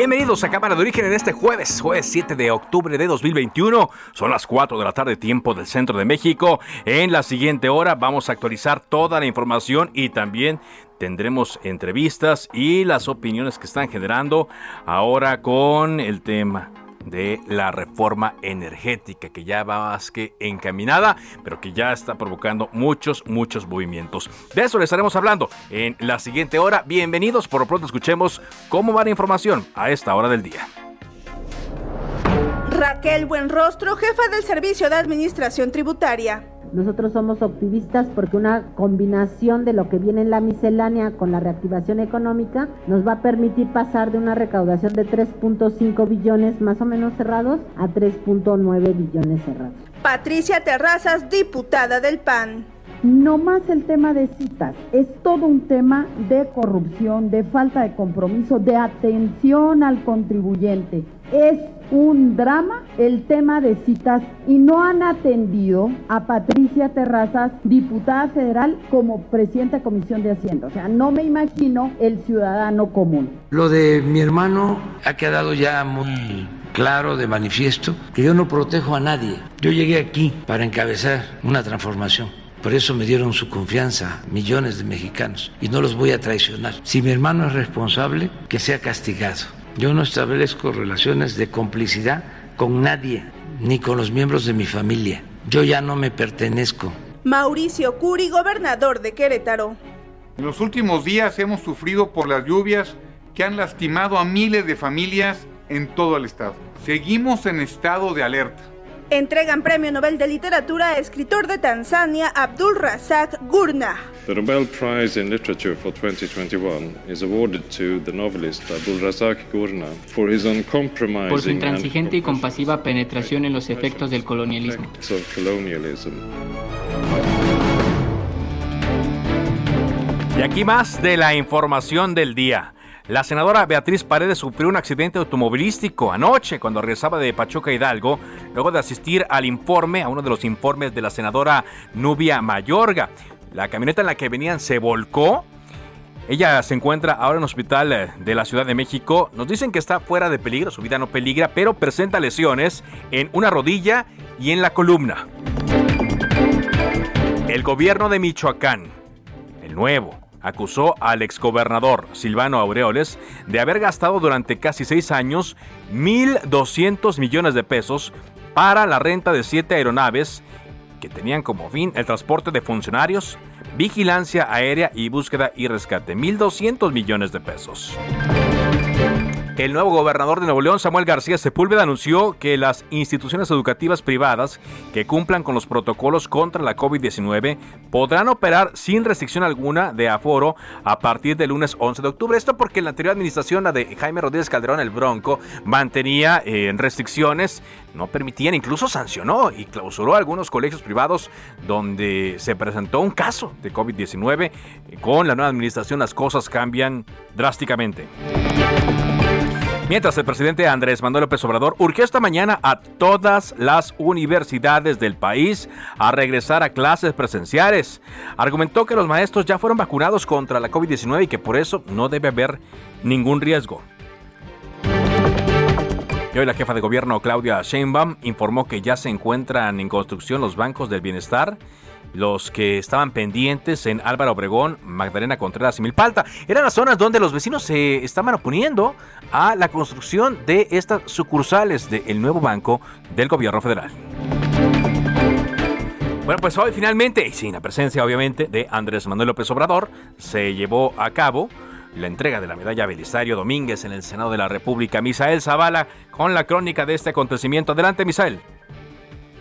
Bienvenidos a Cámara de Origen en este jueves, jueves 7 de octubre de 2021. Son las 4 de la tarde, tiempo del centro de México. En la siguiente hora vamos a actualizar toda la información y también tendremos entrevistas y las opiniones que están generando ahora con el tema de la reforma energética que ya va más que encaminada, pero que ya está provocando muchos, muchos movimientos. De eso le estaremos hablando en la siguiente hora. Bienvenidos, por lo pronto escuchemos cómo va la información a esta hora del día. Raquel Buenrostro, jefa del Servicio de Administración Tributaria. Nosotros somos optimistas porque una combinación de lo que viene en la miscelánea con la reactivación económica nos va a permitir pasar de una recaudación de 3.5 billones más o menos cerrados a 3.9 billones cerrados. Patricia Terrazas, diputada del PAN. No más el tema de citas, es todo un tema de corrupción, de falta de compromiso, de atención al contribuyente. Es un drama el tema de citas y no han atendido a Patricia Terrazas, diputada federal, como presidenta de Comisión de Hacienda. O sea, no me imagino el ciudadano común. Lo de mi hermano ha quedado ya muy claro de manifiesto que yo no protejo a nadie. Yo llegué aquí para encabezar una transformación. Por eso me dieron su confianza millones de mexicanos y no los voy a traicionar. Si mi hermano es responsable, que sea castigado. Yo no establezco relaciones de complicidad con nadie, ni con los miembros de mi familia. Yo ya no me pertenezco. Mauricio Curi, gobernador de Querétaro. En los últimos días hemos sufrido por las lluvias que han lastimado a miles de familias en todo el estado. Seguimos en estado de alerta. Entregan Premio Nobel de Literatura a escritor de Tanzania Abdul Razak Gurna. The Nobel Prize in Literature for 2021 is awarded to the novelist Abdul Razak Gurna for his uncompromising por su intransigente y compasiva penetración en los efectos del colonialismo. Of colonialism. Y aquí más de la información del día. La senadora Beatriz Paredes sufrió un accidente automovilístico anoche cuando regresaba de Pachuca Hidalgo, luego de asistir al informe, a uno de los informes de la senadora Nubia Mayorga. La camioneta en la que venían se volcó. Ella se encuentra ahora en un hospital eh, de la Ciudad de México. Nos dicen que está fuera de peligro, su vida no peligra, pero presenta lesiones en una rodilla y en la columna. El gobierno de Michoacán, el nuevo, acusó al exgobernador Silvano Aureoles de haber gastado durante casi seis años 1.200 millones de pesos para la renta de siete aeronaves que tenían como fin el transporte de funcionarios, vigilancia aérea y búsqueda y rescate. 1.200 millones de pesos. El nuevo gobernador de Nuevo León, Samuel García Sepúlveda, anunció que las instituciones educativas privadas que cumplan con los protocolos contra la COVID-19 podrán operar sin restricción alguna de aforo a partir del lunes 11 de octubre. Esto porque la anterior administración, la de Jaime Rodríguez Calderón, el Bronco, mantenía eh, restricciones, no permitían, incluso sancionó y clausuró algunos colegios privados donde se presentó un caso de COVID-19. Con la nueva administración las cosas cambian drásticamente. Mientras el presidente Andrés Manuel López Obrador urgió esta mañana a todas las universidades del país a regresar a clases presenciales. Argumentó que los maestros ya fueron vacunados contra la COVID-19 y que por eso no debe haber ningún riesgo. Hoy la jefa de gobierno Claudia Sheinbaum informó que ya se encuentran en construcción los bancos del bienestar los que estaban pendientes en Álvaro Obregón, Magdalena Contreras y Milpalta. Eran las zonas donde los vecinos se estaban oponiendo a la construcción de estas sucursales del nuevo banco del gobierno federal. Bueno, pues hoy finalmente, y sin la presencia obviamente de Andrés Manuel López Obrador, se llevó a cabo la entrega de la medalla Belisario Domínguez en el Senado de la República. Misael Zavala con la crónica de este acontecimiento. Adelante, Misael.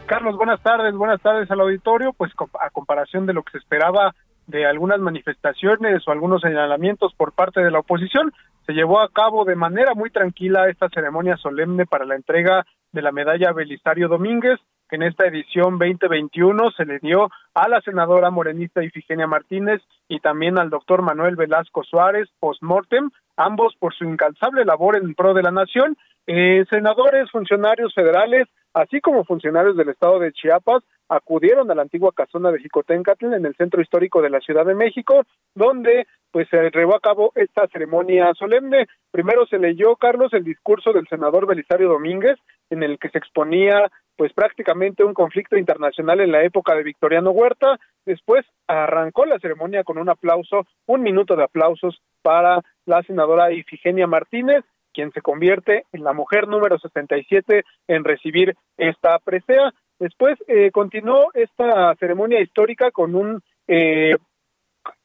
Carlos, buenas tardes, buenas tardes al auditorio. Pues a comparación de lo que se esperaba de algunas manifestaciones o algunos señalamientos por parte de la oposición, se llevó a cabo de manera muy tranquila esta ceremonia solemne para la entrega de la medalla Belisario Domínguez, que en esta edición 2021 se le dio a la senadora morenista Ifigenia Martínez y también al doctor Manuel Velasco Suárez post-mortem, ambos por su incansable labor en pro de la nación. Eh, senadores, funcionarios federales, así como funcionarios del estado de Chiapas, acudieron a la antigua casona de Jicotencatl en el centro histórico de la Ciudad de México, donde pues se llevó a cabo esta ceremonia solemne. Primero se leyó, Carlos, el discurso del senador Belisario Domínguez, en el que se exponía pues prácticamente un conflicto internacional en la época de Victoriano Huerta. Después arrancó la ceremonia con un aplauso, un minuto de aplausos para la senadora Ifigenia Martínez, quien se convierte en la mujer número 67 en recibir esta presea. Después eh, continuó esta ceremonia histórica con un eh,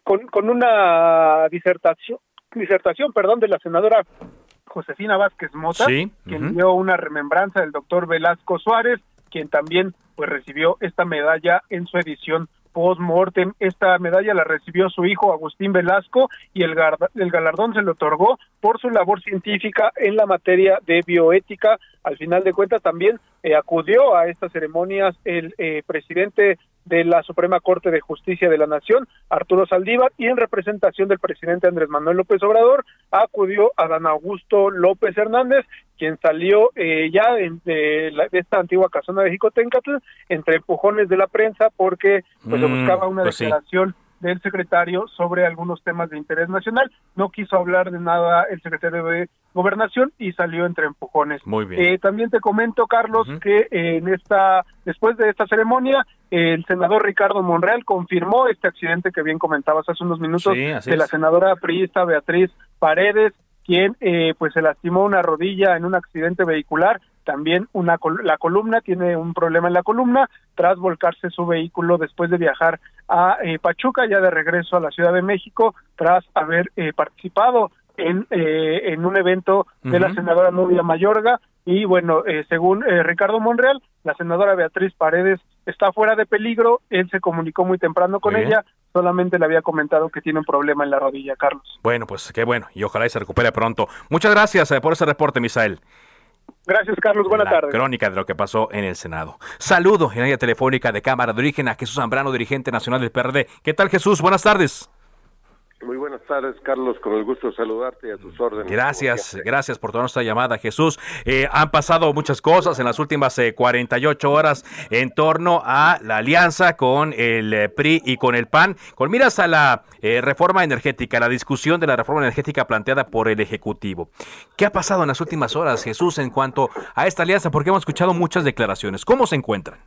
con, con una disertación disertación, perdón, de la senadora Josefina Vázquez Mota, quien dio una remembranza del doctor Velasco Suárez, quien también pues recibió esta medalla en su edición post-mortem. Esta medalla la recibió su hijo Agustín Velasco y el, el galardón se le otorgó por su labor científica en la materia de bioética. Al final de cuentas también eh, acudió a estas ceremonias el eh, presidente de la Suprema Corte de Justicia de la Nación, Arturo Saldívar, y en representación del presidente Andrés Manuel López Obrador, acudió a Dan Augusto López Hernández, quien salió eh, ya de, esta antigua casona de Jicotencatl entre empujones de la prensa porque pues, mm, buscaba una pues declaración del secretario sobre algunos temas de interés nacional. No quiso hablar de nada el secretario de Gobernación y salió entre empujones. Muy bien. Eh, también te comento, Carlos, que en esta, después de esta ceremonia, el senador Ricardo Monreal confirmó este accidente que bien comentabas hace unos minutos de la senadora priista Beatriz Paredes, quien eh, pues se lastimó una rodilla en un accidente vehicular también una la columna tiene un problema en la columna tras volcarse su vehículo después de viajar a eh, Pachuca ya de regreso a la Ciudad de México tras haber eh, participado en, eh, en un evento de la senadora Nubia Mayorga y bueno, según Ricardo Monreal, la senadora Beatriz Paredes está fuera de peligro, él se comunicó muy temprano con ella, solamente le había comentado que tiene un problema en la rodilla, Carlos. Bueno, pues qué bueno, y ojalá y se recupere pronto. Muchas gracias por ese reporte, Misael. Gracias, Carlos. Buenas tardes. Crónica de lo que pasó en el Senado. Saludo en la línea telefónica de Cámara de Origen a Jesús Zambrano, dirigente nacional del PRD. ¿Qué tal, Jesús? Buenas tardes. Muy buenas tardes, Carlos. Con el gusto de saludarte y a tus órdenes. Gracias, gracias por toda nuestra llamada, Jesús. Eh, han pasado muchas cosas en las últimas 48 eh, horas en torno a la alianza con el eh, PRI y con el PAN, con miras a la reforma energética, la discusión de la reforma energética planteada por el Ejecutivo. ¿Qué ha pasado en las últimas horas, Jesús, en cuanto a esta alianza? Porque hemos escuchado muchas declaraciones. ¿Cómo se encuentran?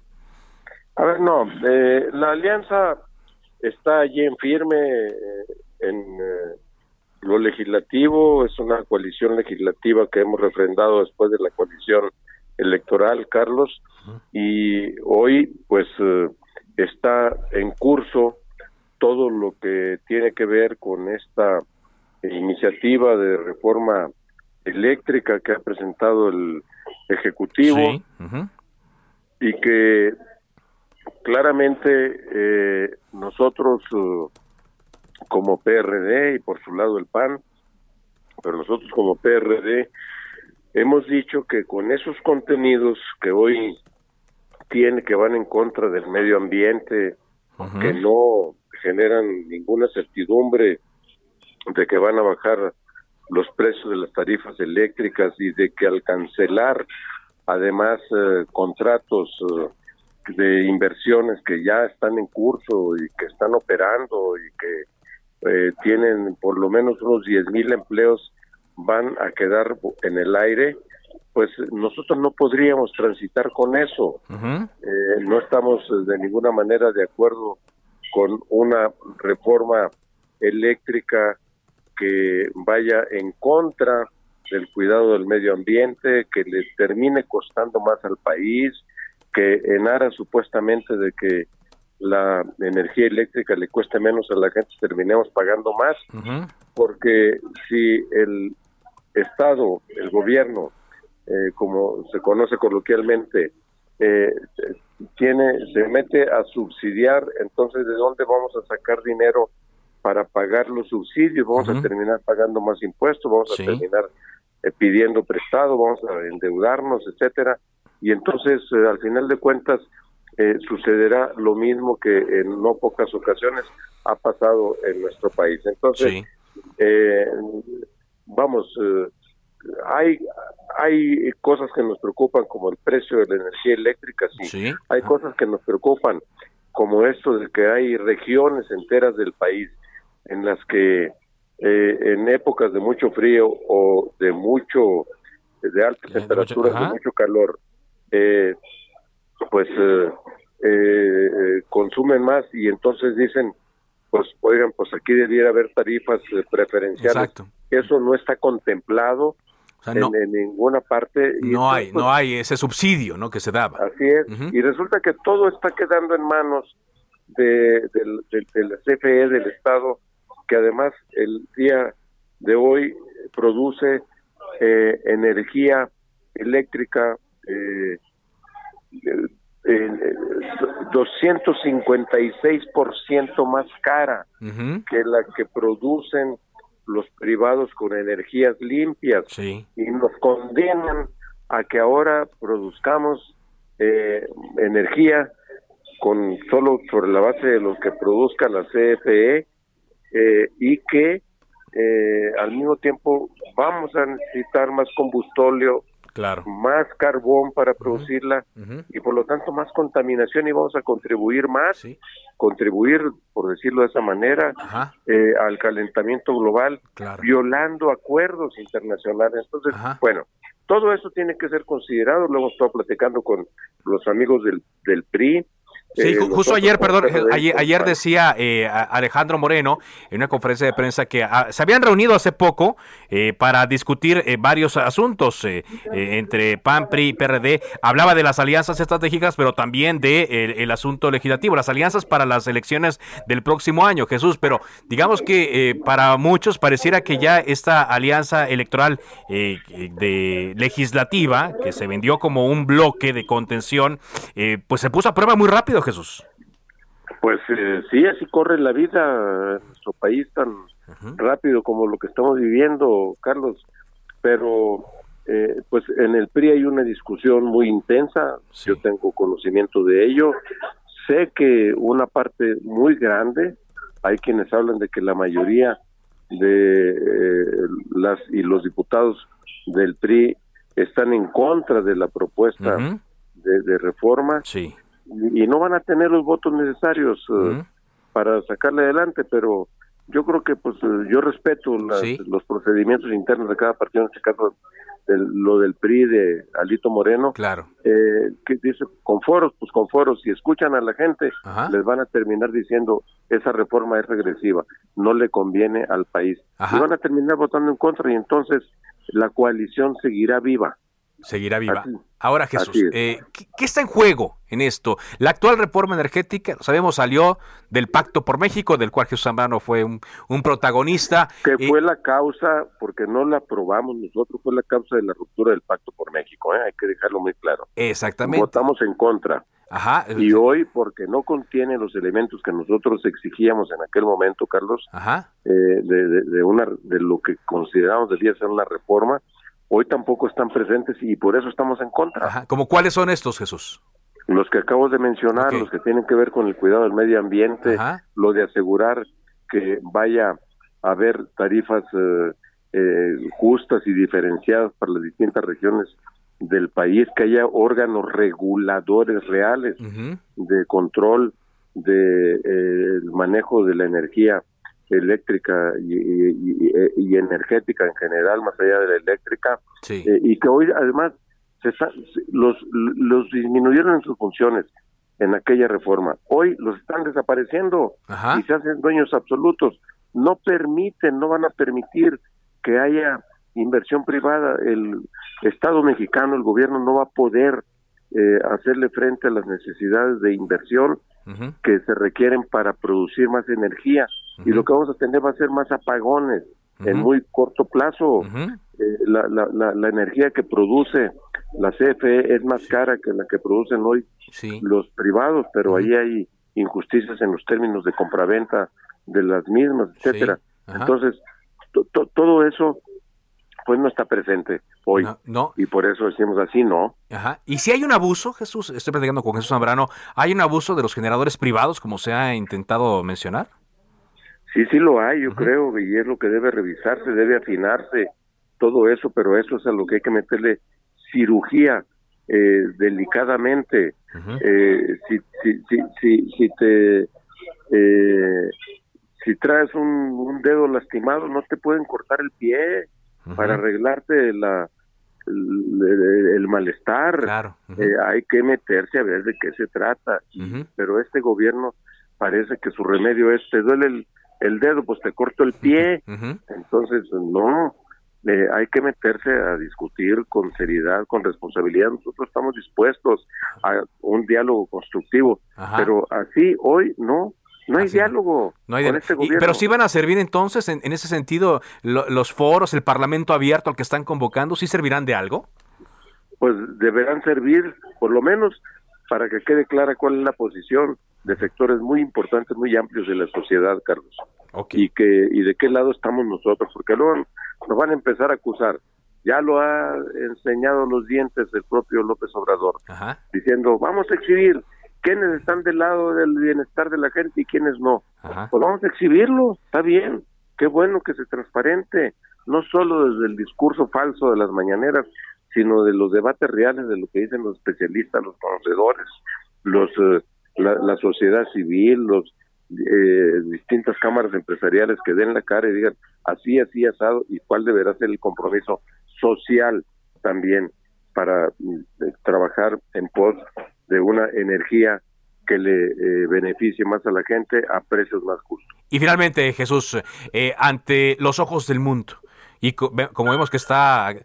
A ver, no, la alianza está allí en firme en eh, lo legislativo, es una coalición legislativa que hemos refrendado después de la coalición electoral, Carlos, y hoy pues eh, está en curso todo lo que tiene que ver con esta iniciativa de reforma eléctrica que ha presentado el Ejecutivo y que claramente eh, nosotros como PRD y por su lado el PAN, pero nosotros como PRD hemos dicho que con esos contenidos que hoy tiene que van en contra del medio ambiente, que no generan ninguna certidumbre de que van a bajar los precios de las tarifas eléctricas y de que al cancelar además eh, contratos eh, de inversiones que ya están en curso y que están operando y que eh, tienen por lo menos unos 10 mil empleos van a quedar en el aire, pues nosotros no podríamos transitar con eso. Eh, no estamos de ninguna manera de acuerdo con una reforma eléctrica que vaya en contra del cuidado del medio ambiente, que le termine costando más al país, que en aras supuestamente de que la energía eléctrica le cueste menos a la gente, terminemos pagando más, porque si el Estado, el gobierno, eh, como se conoce coloquialmente, eh, tiene se mete a subsidiar, entonces ¿de dónde vamos a sacar dinero para pagar los subsidios? Vamos a terminar pagando más impuestos, vamos a terminar eh, pidiendo prestado, vamos a endeudarnos, etcétera, y entonces al final de cuentas eh, sucederá lo mismo que en no pocas ocasiones ha pasado en nuestro país. Entonces, eh, vamos, eh, hay, hay cosas que nos preocupan como el precio de la energía eléctrica, sí. Hay cosas que nos preocupan como esto de que hay regiones enteras del país en las que en épocas de mucho frío o de mucho de altas temperaturas, de mucho, calor, eh, pues eh, eh, consumen más y entonces dicen, pues oigan, pues aquí debiera haber tarifas eh, preferenciales. Eso no está contemplado en, ninguna parte. no hay, no hay ese subsidio, ¿no? Que se daba. Así es. Y resulta que todo está quedando en manos de, del, del, CFE del Estado, que además el día de hoy produce energía eléctrica eh, 256% más cara que la que producen los privados con energías limpias. Y nos condenan a que ahora produzcamos eh, energía con solo sobre la base de lo que produzca la CFE eh, y que eh, al mismo tiempo vamos a necesitar más combustóleo más carbón para producirla y por lo tanto más contaminación y vamos a contribuir más, contribuir, por decirlo de esa manera, eh, al calentamiento global, violando acuerdos internacionales. Entonces, bueno, todo eso tiene que ser considerado, lo hemos estado platicando con los amigos del, del PRI, Sí, eh, justo ayer, perdón, ayer, decía eh, Alejandro Moreno en una conferencia de prensa que ah, se habían reunido hace poco eh, para discutir varios asuntos entre PAN, PRI y PRD. Hablaba de las alianzas estratégicas, pero también de el, asunto legislativo, las alianzas para las elecciones del próximo año, Jesús. Pero digamos que para muchos pareciera que ya esta alianza electoral de legislativa, que se vendió como un bloque de contención, pues se puso a prueba muy rápido Jesús? Pues eh, sí, así corre la vida en nuestro país tan rápido como lo que estamos viviendo, Carlos. Pero eh, pues en el PRI hay una discusión muy intensa, yo tengo conocimiento de ello. Sé que una parte muy grande, hay quienes hablan de que la mayoría de eh, las y los diputados del PRI están en contra de la propuesta de, de, reforma. Sí y no van a tener los votos necesarios eh, para sacarle adelante, pero yo creo que pues eh, yo respeto los procedimientos internos de cada partido, en este caso lo del PRI de Alito Moreno, claro. Eh, que dice con foros, pues con foros, si escuchan a la gente, les van a terminar diciendo esa reforma es regresiva, no le conviene al país. Y van a terminar votando en contra y entonces la coalición seguirá viva seguirá viva. Ahora Jesús, eh, ¿qué, está en juego en esto? La actual reforma energética, sabemos, salió del Pacto por México, del cual Jesús Zambrano fue un, protagonista. Que eh, fue la causa, porque no la aprobamos nosotros, fue la causa de la ruptura del Pacto por México, ¿eh? hay que dejarlo muy claro. Exactamente. Votamos en contra. Ajá. Y hoy, porque no contiene los elementos que nosotros exigíamos en aquel momento, Carlos, Ajá. Eh, de, de, una, de lo que consideramos debía ser una reforma, hoy tampoco están presentes y por eso estamos en contra. Ajá. ¿Cómo cuáles son estos, Jesús? Los que acabo de mencionar, los que tienen que ver con el cuidado del medio ambiente, lo de asegurar que vaya a haber tarifas eh, eh, justas y diferenciadas para las distintas regiones del país, que haya órganos reguladores reales de control del de, eh, manejo de la energía eléctrica y, energética en general, más allá de la eléctrica, eh, y que hoy además se los, los disminuyeron en sus funciones, en aquella reforma. Hoy los están desapareciendo y se hacen dueños absolutos. No permiten, no van a permitir que haya inversión privada. El Estado mexicano, el gobierno no va a poder eh, hacerle frente a las necesidades de inversión que se requieren para producir más energía. Y lo que vamos a tener va a ser más apagones en muy corto plazo. Eh, la, la, la, energía que produce la CFE es más cara que la que producen hoy los privados, pero ahí hay injusticias en los términos de compraventa de las mismas, etcétera. Entonces, todo eso pues no está presente hoy. No, Y por eso decimos así, no. Ajá. Y si hay un abuso, Jesús, estoy platicando con Jesús Zambrano, ¿hay un abuso de los generadores privados, como se ha intentado mencionar? Sí, sí lo hay, yo creo, y es lo que debe revisarse, debe afinarse todo eso, pero eso es a lo que hay que meterle cirugía eh, delicadamente. eh, si, si, si, si, si te eh, si traes un, un, dedo lastimado, no te pueden cortar el pie para arreglarte la, el, malestar. Claro. eh, hay que meterse a ver de qué se trata. Pero este gobierno parece que su remedio es, te duele el, el dedo, pues te corto el pie. Entonces, no, eh, hay que meterse a discutir con seriedad, con responsabilidad. Nosotros estamos dispuestos a un diálogo constructivo, pero así hoy no. No hay diálogo no hay con este gobierno. pero sí van a servir entonces, en, ese sentido, los foros, el Parlamento abierto al que están convocando, ¿sí servirán de algo? Pues deberán servir, por lo menos, para que quede clara cuál es la posición de sectores muy importantes, muy amplios de la sociedad, Carlos. Y que y de qué lado estamos nosotros, porque luego nos van a empezar a acusar. Ya lo ha enseñado los dientes el propio López Obrador, diciendo, vamos a exhibir quiénes están del lado del bienestar de la gente y quiénes no. Pues vamos a exhibirlo, está bien, qué bueno que se transparente, no solo desde el discurso falso de las mañaneras, sino de los debates reales de lo que dicen los especialistas, los conocedores, los eh, la, sociedad civil, los eh, distintas cámaras empresariales que den la cara y digan así, así, asado, y cuál deberá ser el compromiso social también para mm, trabajar en pos de una energía que le eh, beneficie más a la gente a precios más justos. Y finalmente, Jesús, eh, ante los ojos del mundo, y como vemos que está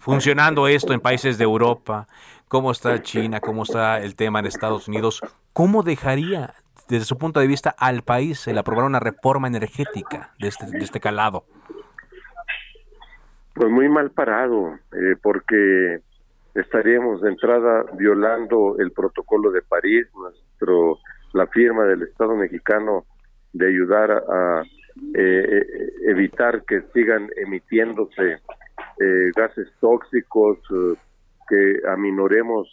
funcionando esto en países de Europa, cómo está China, cómo está el tema en Estados Unidos, ¿cómo dejaría desde su punto de vista al país el aprobar una reforma energética de este, de este calado? Pues muy mal parado, eh, porque estaríamos de entrada violando el protocolo de París, nuestro la firma del Estado mexicano de ayudar a, eh, eh, evitar que sigan emitiéndose gases tóxicos, que aminoremos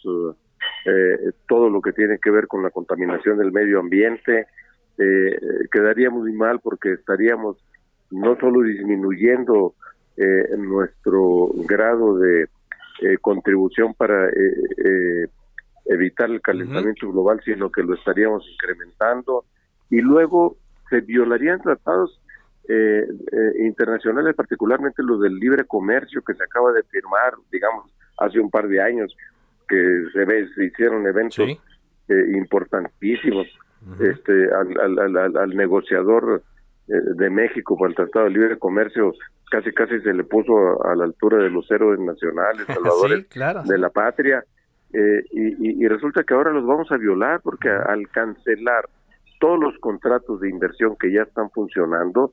eh, todo lo que tiene que ver con la contaminación del medio ambiente. Eh, quedaría muy mal porque estaríamos no solo disminuyendo eh, nuestro grado de eh, contribución para evitar el calentamiento global, sino que lo estaríamos incrementando. Y luego se violarían tratados internacionales, particularmente los del libre comercio que se acaba de firmar, digamos, hace un par de años, que se, ve, se hicieron eventos eh, importantísimos. este al, al, al, negociador eh, de México por el Tratado de Libre Comercio casi casi se le puso a, la altura de los héroes nacionales, salvadores de la patria, eh, y, y, resulta que ahora los vamos a violar porque al cancelar todos los contratos de inversión que ya están funcionando,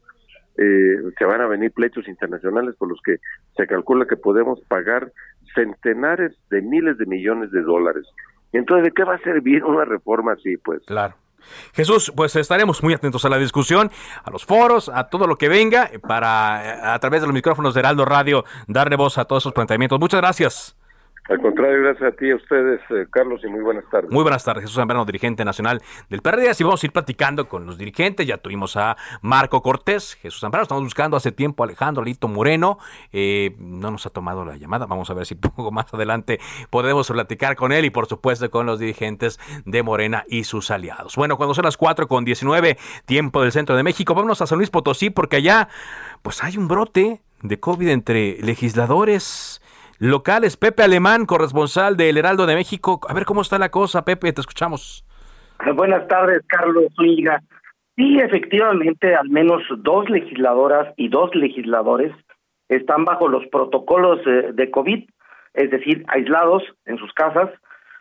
eh, se van a venir pleitos internacionales por los que se calcula que podemos pagar centenares de miles de millones de dólares. Entonces, ¿de qué va a servir una reforma así? Pues claro. Jesús, pues estaremos muy atentos a la discusión, a los foros, a todo lo que venga, para a través de los micrófonos de Heraldo Radio darle voz a todos esos planteamientos. Muchas gracias. Al contrario, gracias a ti, a ustedes, eh, Carlos, y muy buenas tardes. Muy buenas tardes, Jesús Zambrano, dirigente nacional del PRD. Así vamos a ir platicando con los dirigentes. Ya tuvimos a Marco Cortés, Jesús Zambrano. Estamos buscando hace tiempo a Alejandro Lito Moreno. Eh, no nos ha tomado la llamada. Vamos a ver si poco más adelante podemos platicar con él y, por supuesto, con los dirigentes de Morena y sus aliados. Bueno, cuando son las 4 con 19, tiempo del centro de México, vámonos a San Luis Potosí porque allá, pues hay un brote de COVID entre legisladores locales. Pepe Alemán, corresponsal del Heraldo de México. A ver cómo está la cosa, Pepe, te escuchamos. Buenas tardes, Carlos Zúñiga. Sí, efectivamente, al menos dos legisladoras y dos legisladores están bajo los protocolos eh, de COVID, es decir, aislados en sus casas,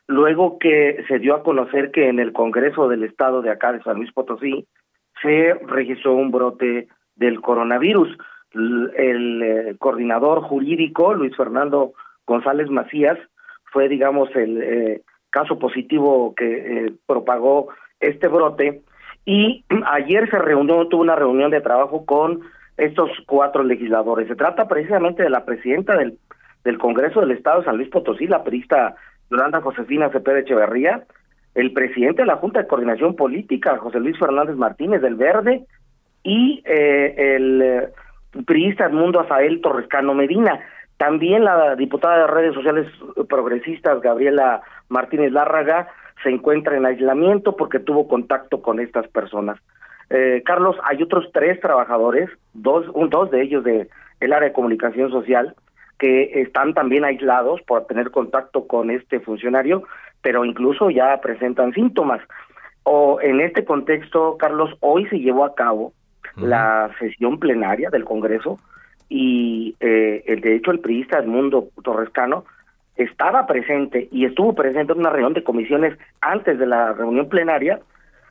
luego que se dio a conocer que en el Congreso del Estado de acá de San Luis Potosí se registró un brote del coronavirus. El, eh, coordinador jurídico, Luis Fernando González Macías, fue, digamos, el eh, caso positivo que eh, propagó este brote. Y ayer se reunió, tuvo una reunión de trabajo con estos cuatro legisladores. Se trata precisamente de la presidenta del, del Congreso del Estado San Luis Potosí, la perista Yolanda Josefina Cepeda Echeverría, el presidente de la Junta de Coordinación Política, José Luis Fernández Martínez del Verde, y eh, el eh, priista Edmundo Azael Torrescano Medina. También la diputada de redes sociales progresistas, Gabriela Martínez Lárraga, se encuentra en aislamiento porque tuvo contacto con estas personas. Eh, Carlos, hay otros tres trabajadores, dos, un, dos de ellos de el área de comunicación social, que están también aislados por tener contacto con este funcionario, pero incluso ya presentan síntomas. O en este contexto, Carlos, hoy se llevó a cabo la sesión plenaria del Congreso y eh, el de hecho el priista Edmundo Torrescano estaba presente y estuvo presente en una reunión de comisiones antes de la reunión plenaria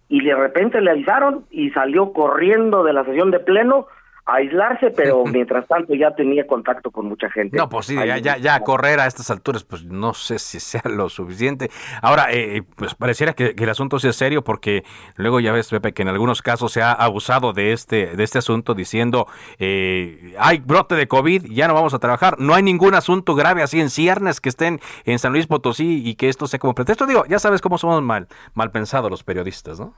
y de repente le avisaron y salió corriendo de la sesión de pleno aislarse, pero mientras tanto ya tenía contacto con mucha gente. No, pues sí, ya, ya, ya, correr a estas alturas, pues no sé si sea lo suficiente. Ahora, eh, eh, pues pareciera que, el asunto sea serio, porque luego ya ves, Pepe, que en algunos casos se ha abusado de este, de este asunto diciendo, eh, hay brote de COVID, ya no vamos a trabajar, no hay ningún asunto grave así en ciernes que estén en San Luis Potosí y que esto sea como pretexto. Digo, ya sabes cómo somos mal, mal pensados los periodistas, ¿no?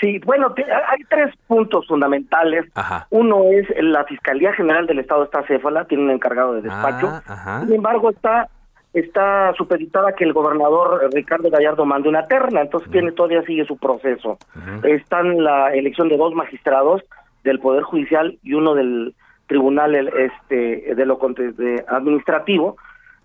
Sí, bueno, hay tres puntos fundamentales. Uno es la Fiscalía General del Estado está céfala, tiene un encargado de despacho. Ah, Sin embargo, está está supeditada que el gobernador Ricardo Gallardo mande una terna, entonces tiene todavía sigue su proceso. Está en la elección de dos magistrados del Poder Judicial y uno del Tribunal este de lo de administrativo,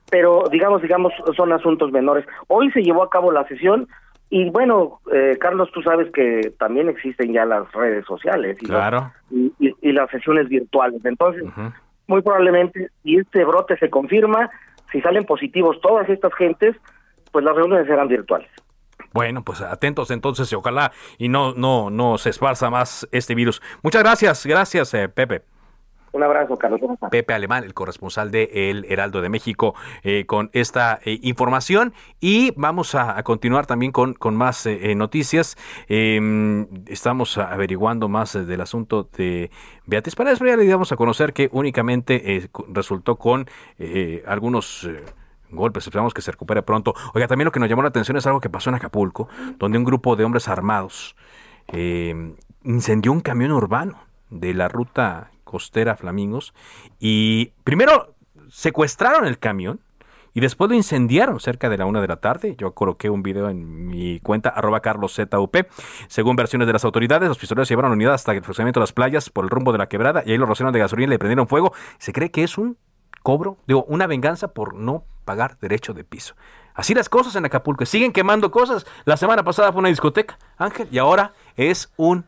pero digamos digamos son asuntos menores. Hoy se llevó a cabo la sesión y bueno, eh, Carlos, tú sabes que también existen ya las redes sociales y, claro. y, las sesiones virtuales. Entonces, muy probablemente, si este brote se confirma, si salen positivos todas estas gentes, pues las reuniones serán virtuales. Bueno, pues atentos entonces y ojalá y no no no se esparza más este virus. Muchas gracias, gracias eh, Pepe. Un abrazo, Carlos. Pepe Alemán, el corresponsal de El Heraldo de México, eh, con esta eh, información. Y vamos a, continuar también con, con más eh, noticias. Em, estamos averiguando más del asunto de Beatriz Paredes, pero ya le damos a conocer que únicamente resultó con algunos golpes. Esperamos que se recupere pronto. Oiga, también lo que nos llamó la atención es algo que pasó en Acapulco, donde un grupo de hombres armados incendió un camión urbano de la ruta costera Flamingos y primero secuestraron el camión y después lo incendiaron cerca de la una de la tarde. Yo coloqué un video en mi cuenta, arroba carloszup. Según versiones de las autoridades, los pistoleros llevaron la unidad hasta el funcionamiento de las playas por el rumbo de la quebrada y ahí lo rociaron de gasolina y le prendieron fuego. Se cree que es un cobro, digo, una venganza por no pagar derecho de piso. Así las cosas en Acapulco. Siguen quemando cosas. La semana pasada fue una discoteca, Ángel, y ahora es un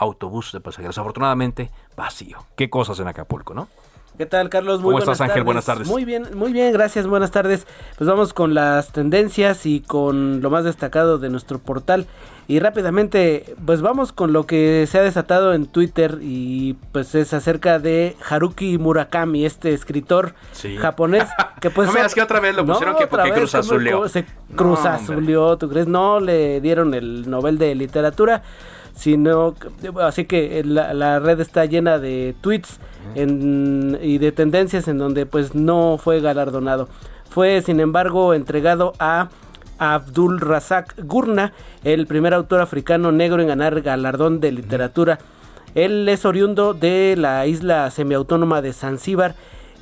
autobús de pasajeros. Afortunadamente, vacío. Qué cosas en Acapulco, ¿no? ¿Qué tal, Carlos? Muy ¿Cómo estás, Ángel? Buenas tardes. Muy bien, muy bien, gracias, buenas tardes. Pues vamos con las tendencias y con lo más destacado de nuestro portal. Y rápidamente, pues vamos con lo que se ha desatado en Twitter y pues es acerca de Haruki Murakami, este escritor japonés que pues... no me que otra vez lo pusieron que porque. Se Cruz Azulió, ¿tú crees? No le dieron el Nobel de Literatura sino así que la, red está llena de tweets y de tendencias en donde pues no fue galardonado. Fue sin embargo entregado a Abdul Razak Gurna, el primer autor africano negro en ganar galardón de literatura. Él es oriundo de la isla semiautónoma de Zanzíbar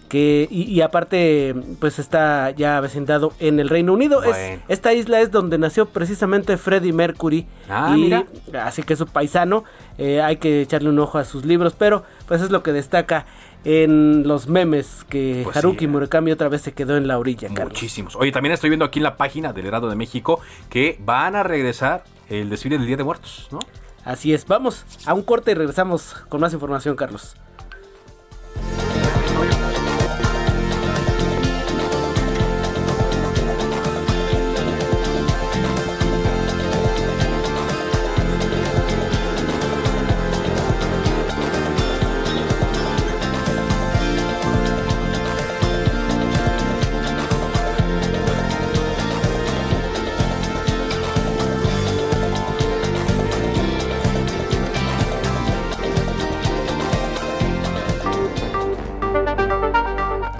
que y, aparte pues está ya vecindado en el Reino Unido. esta isla es donde nació precisamente Freddie Mercury. Ah, mira. Así que es su paisano. Eh, hay que echarle un ojo a sus libros, pero pues es lo que destaca en los memes que pues Haruki Murakami otra vez se quedó en la orilla. Muchísimos. Oye, también estoy viendo aquí en la página del Herado de México que van a regresar el desfile del Día de Muertos, ¿no? Así es, vamos a un corte y regresamos con más información, Carlos.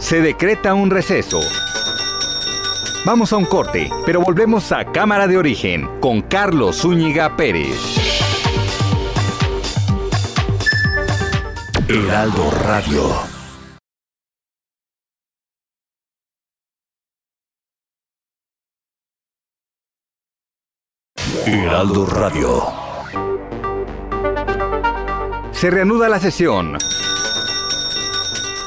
Se decreta un receso. Vamos a un corte, pero volvemos a Cámara de Origen con Carlos Zúñiga Pérez. Heraldo Radio. Heraldo Radio. Se reanuda la sesión.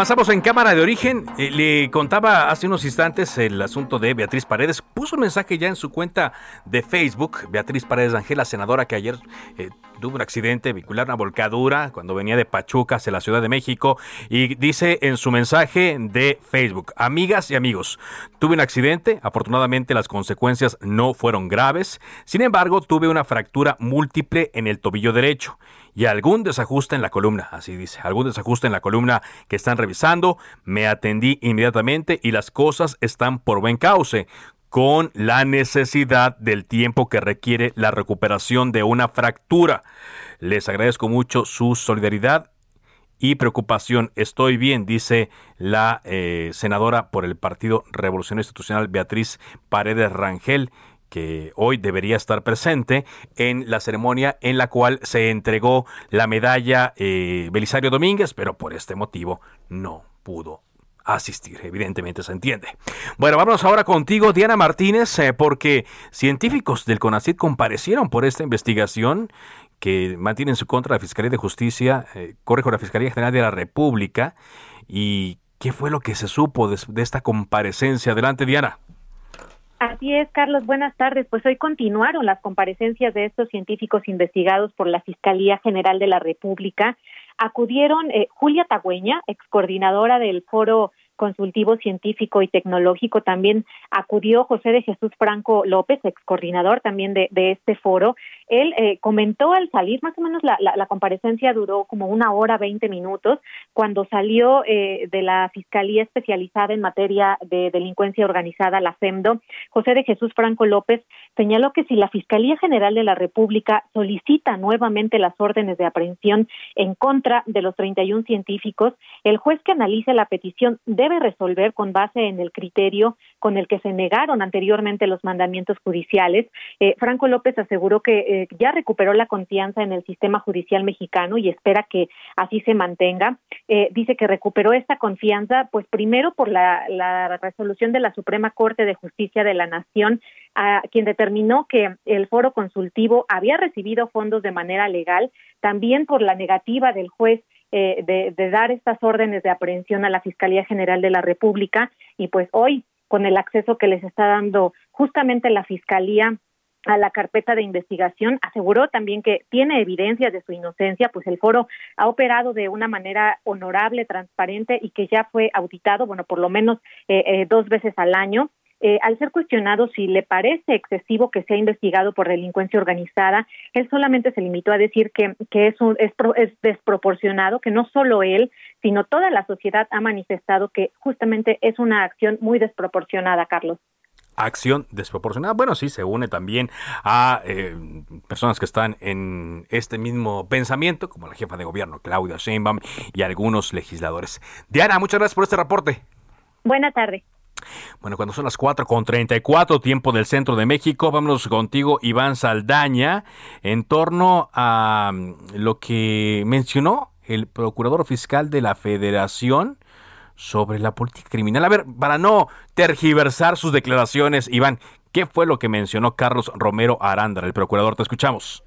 Avanzamos en cámara de origen. Eh, le contaba hace unos instantes el asunto de Beatriz Paredes. Puso un mensaje ya en su cuenta de Facebook. Beatriz Paredes Ángela, senadora que ayer eh, tuvo un accidente vehicular, una volcadura, cuando venía de Pachuca hacia la Ciudad de México. Y dice en su mensaje de Facebook: Amigas y amigos, tuve un accidente. Afortunadamente las consecuencias no fueron graves. Sin embargo, tuve una fractura múltiple en el tobillo derecho y algún desajuste en la columna, así dice, algún desajuste en la columna que están revisando, me atendí inmediatamente y las cosas están por buen cauce con la necesidad del tiempo que requiere la recuperación de una fractura. Les agradezco mucho su solidaridad y preocupación. Estoy bien, dice la eh, senadora por el Partido Revolución Institucional Beatriz Paredes Rangel que hoy debería estar presente en la ceremonia en la cual se entregó la medalla eh, Belisario Domínguez, pero por este motivo no pudo asistir, evidentemente se entiende. Bueno, vamos ahora contigo, Diana Martínez, eh, porque científicos del CONACYT comparecieron por esta investigación que mantiene en su contra la Fiscalía de Justicia, eh, la Fiscalía General de la República. ¿Y qué fue lo que se supo de esta comparecencia? Adelante, Diana. Así es, Carlos. Buenas tardes. Pues hoy continuaron las comparecencias de estos científicos investigados por la Fiscalía General de la República. Acudieron eh, Julia Tagüeña, ex coordinadora del Foro consultivo científico y tecnológico. También acudió José de Jesús Franco López, ex coordinador también de, este foro. Él eh, comentó al salir, más o menos la, la, comparecencia duró como una hora, veinte minutos, cuando salió eh, de la Fiscalía Especializada en Materia de Delincuencia Organizada, la FEMDO, José de Jesús Franco López señaló que si la Fiscalía General de la República solicita nuevamente las órdenes de aprehensión en contra de los 31 científicos, el juez que analice la petición debe resolver con base en el criterio con el que se negaron anteriormente los mandamientos judiciales. Eh, Franco López aseguró que eh, ya recuperó la confianza en el sistema judicial mexicano y espera que así se mantenga. Eh, dice que recuperó esta confianza, pues primero por la, la resolución de la Suprema Corte de Justicia de la Nación, a quien determinó que el foro consultivo había recibido fondos de manera legal, también por la negativa del juez eh, de, dar estas órdenes de aprehensión a la Fiscalía General de la República y pues hoy con el acceso que les está dando justamente la Fiscalía a la carpeta de investigación, aseguró también que tiene evidencias de su inocencia, pues el foro ha operado de una manera honorable, transparente y que ya fue auditado, bueno, por lo menos eh, eh, dos veces al año. Eh, al ser cuestionado si le parece excesivo que sea investigado por delincuencia organizada, él solamente se limitó a decir que, que es, un, es, es desproporcionado, que no solo él, sino toda la sociedad ha manifestado que justamente es una acción muy desproporcionada, Carlos acción desproporcionada. Bueno, sí, se une también a eh, personas que están en este mismo pensamiento, como la jefa de gobierno, Claudia Sheinbaum, y algunos legisladores. Diana, muchas gracias por este reporte. Buenas tardes. Bueno, cuando son las 4 con 34, tiempo del centro de México, vámonos contigo, Iván Saldaña, en torno a mm, lo que mencionó el procurador fiscal de la Federación sobre la política criminal. A ver, para no tergiversar sus declaraciones, Iván, ¿qué fue lo que mencionó Carlos Romero Aranda, el procurador? Te escuchamos.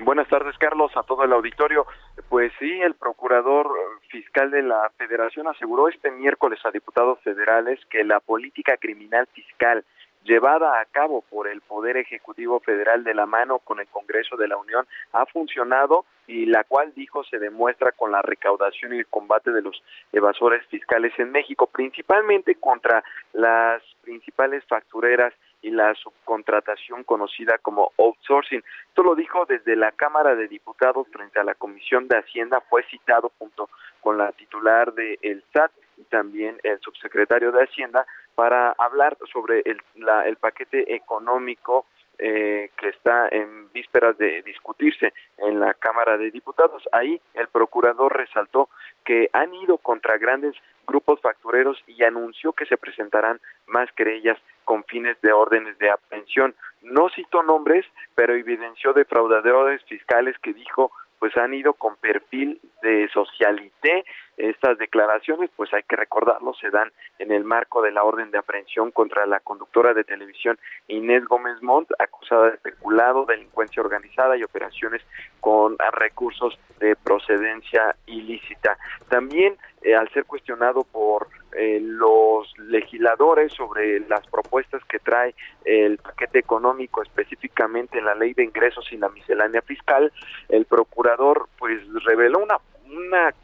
Buenas tardes, Carlos, a todo el auditorio. Pues sí, el procurador fiscal de la Federación aseguró este miércoles a diputados federales que la política criminal fiscal llevada a cabo por el Poder Ejecutivo Federal de la mano con el Congreso de la Unión ha funcionado y la cual dijo se demuestra con la recaudación y el combate de los evasores fiscales en México, principalmente contra las principales factureras y la subcontratación conocida como outsourcing. Esto lo dijo desde la Cámara de Diputados frente a la Comisión de Hacienda, fue citado junto con la titular del el SAT y también el subsecretario de Hacienda para hablar sobre el, el paquete económico eh, que está en vísperas de discutirse en la Cámara de Diputados. Ahí el procurador resaltó que han ido contra grandes grupos factureros y anunció que se presentarán más querellas con fines de órdenes de aprehensión. No citó nombres, pero evidenció defraudadores fiscales que dijo pues han ido con perfil de socialité. Estas declaraciones, pues hay que recordarlo, se dan en el marco de la orden de aprehensión contra la conductora de televisión Inés Gómez Montt, acusada de peculado, delincuencia organizada y operaciones con recursos de procedencia ilícita. También, eh, al ser cuestionado por eh, los legisladores sobre las propuestas que trae el paquete económico específicamente en la ley de ingresos y la miscelánea fiscal, el procurador pues reveló una una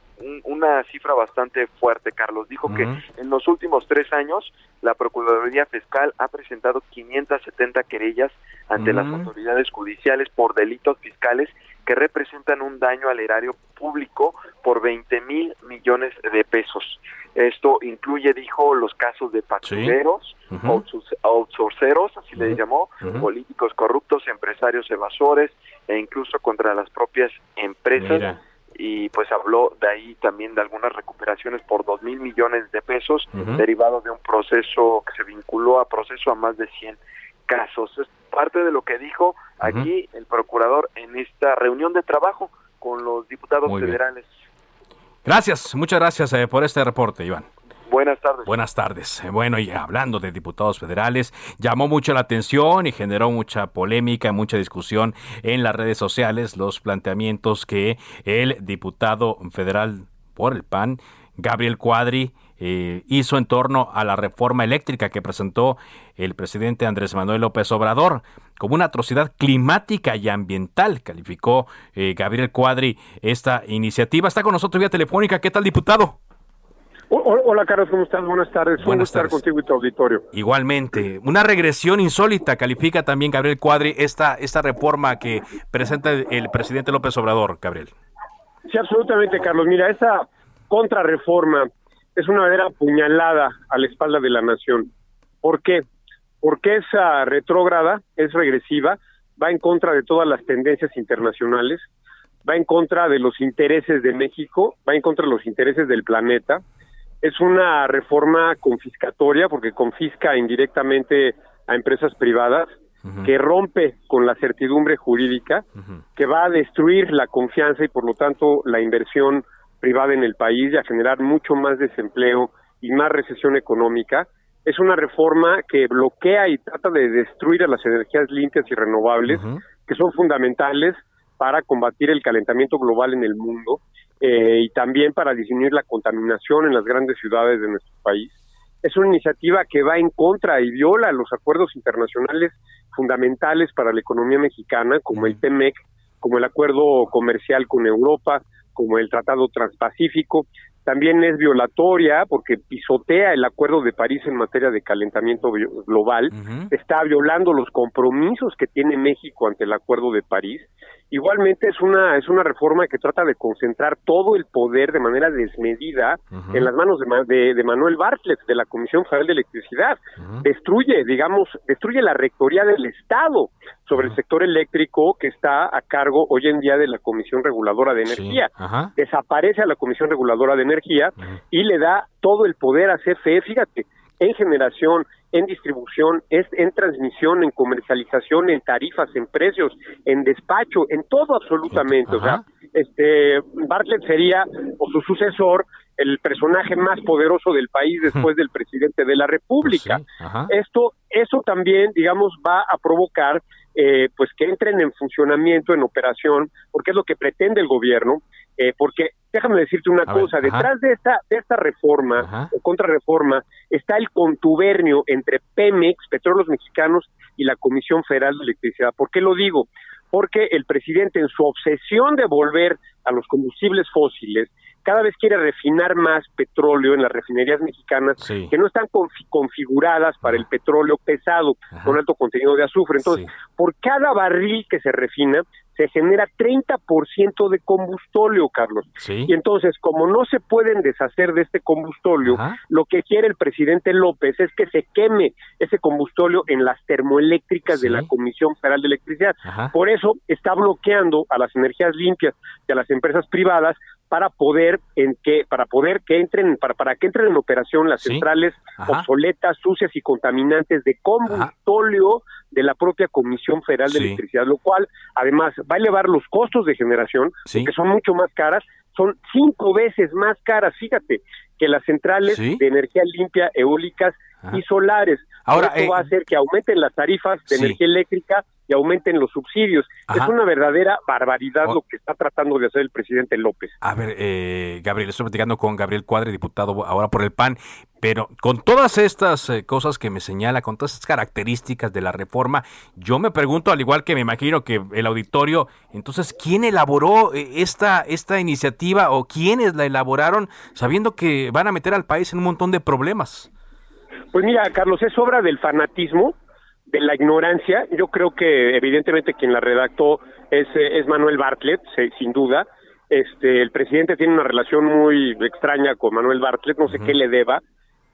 una cifra bastante fuerte, Carlos. Dijo que en los últimos tres años la Procuraduría Fiscal ha presentado 570 querellas ante las autoridades judiciales por delitos fiscales que representan un daño al erario público por 20 mil millones de pesos. Esto incluye, dijo, los casos de patrulleros, outsourceros, así le llamó, políticos corruptos, empresarios evasores e incluso contra las propias empresas. Y pues habló de ahí también de algunas recuperaciones por dos mil millones de pesos derivados de un proceso que se vinculó a proceso a más de 100 casos. Es parte de lo que dijo aquí el procurador en esta reunión de trabajo con los diputados federales. Gracias, muchas gracias eh, por este reporte, Iván. Buenas tardes. Buenas tardes. Bueno, y hablando de diputados federales, llamó mucho la atención y generó mucha polémica, mucha discusión en las redes sociales los planteamientos que el diputado federal por el PAN, Gabriel Cuadri, eh, hizo en torno a la reforma eléctrica que presentó el presidente Andrés Manuel López Obrador como una atrocidad climática y ambiental, calificó eh, Gabriel Cuadri esta iniciativa. Está con nosotros vía telefónica. ¿Qué tal, diputado? Hola, Carlos, ¿cómo estás? Buenas tardes. Buenas tardes. estar contigo y tu auditorio. Igualmente. Una regresión insólita califica también Gabriel Cuadri esta, esta reforma que presenta el presidente López Obrador, Gabriel. Sí, absolutamente, Carlos. Mira, esa contrarreforma es una verdadera puñalada a la espalda de la nación. ¿Por qué? Porque esa retrógrada, es regresiva, va en contra de todas las tendencias internacionales, va en contra de los intereses de México, va en contra de los intereses del planeta. Es una reforma confiscatoria porque confisca indirectamente a empresas privadas, que rompe con la certidumbre jurídica, que va a destruir la confianza y por lo tanto la inversión privada en el país y a generar mucho más desempleo y más recesión económica. Es una reforma que bloquea y trata de destruir a las energías limpias y renovables, que son fundamentales para combatir el calentamiento global en el mundo eh, y también para disminuir la contaminación en las grandes ciudades de nuestro país. Es una iniciativa que va en contra y viola los acuerdos internacionales fundamentales para la economía mexicana, como el TEMEC, como el acuerdo comercial con Europa, como el Tratado Transpacífico, también es violatoria porque pisotea el Acuerdo de París en materia de calentamiento global, está violando los compromisos que tiene México ante el Acuerdo de París. Igualmente es una es una reforma que trata de concentrar todo el poder de manera desmedida en las manos de, de, Manuel Bartlett de la Comisión Federal de Electricidad. Destruye, digamos, destruye la rectoría del Estado sobre el sector eléctrico que está a cargo hoy en día de la Comisión Reguladora de Energía. Desaparece a la Comisión Reguladora de Energía y le da todo el poder a CFE, fíjate, en generación, en distribución, en transmisión, en comercialización, en tarifas, en precios, en despacho, en todo absolutamente. O sea, este Bartlett sería o su sucesor el personaje más poderoso del país después del presidente de la República. Pues Esto, eso también, digamos, va a provocar eh, pues que entren en funcionamiento, en operación, porque es lo que pretende el gobierno, eh, porque déjame decirte una cosa, detrás de esta, de esta reforma o contrarreforma está el contubernio entre Pemex, Petróleos Mexicanos y la Comisión Federal de Electricidad. ¿Por qué lo digo? Porque el presidente en su obsesión de volver a los combustibles fósiles cada vez quiere refinar más petróleo en las refinerías mexicanas que no están configuradas para el petróleo pesado con alto contenido de azufre. Entonces, por cada barril que se refina, se genera 30% de combustóleo, Carlos. Y entonces, como no se pueden deshacer de este combustóleo, lo que quiere el presidente López es que se queme ese combustóleo en las termoeléctricas de la Comisión Federal de Electricidad. Por eso está bloqueando a las energías limpias y a las empresas privadas para poder en que para poder que entren para para que entren en operación las centrales obsoletas, sucias y contaminantes de combustóleo de la propia Comisión Federal de Electricidad, lo cual además va a elevar los costos de generación, que son mucho más caras, son cinco veces más caras, fíjate, que las centrales de energía limpia eólicas y solares. Ahora esto va a eh, hacer que aumenten las tarifas de energía eléctrica y aumenten los subsidios. Es una verdadera barbaridad lo que está tratando de hacer el presidente López. A ver, eh, Gabriel, estoy platicando con Gabriel Cuadre, diputado ahora por el PAN, pero con todas estas eh, cosas que me señala, con todas estas características de la reforma, yo me pregunto, al igual que me imagino que el auditorio, entonces, ¿quién elaboró eh, esta, esta iniciativa o quiénes la elaboraron sabiendo que van a meter al país en un montón de problemas? Pues mira, Carlos, es obra del fanatismo de la ignorancia. Yo creo que evidentemente quien la redactó es, es Manuel Bartlett, sin duda. Este, el presidente tiene una relación muy extraña con Manuel Bartlett, no sé qué le deba,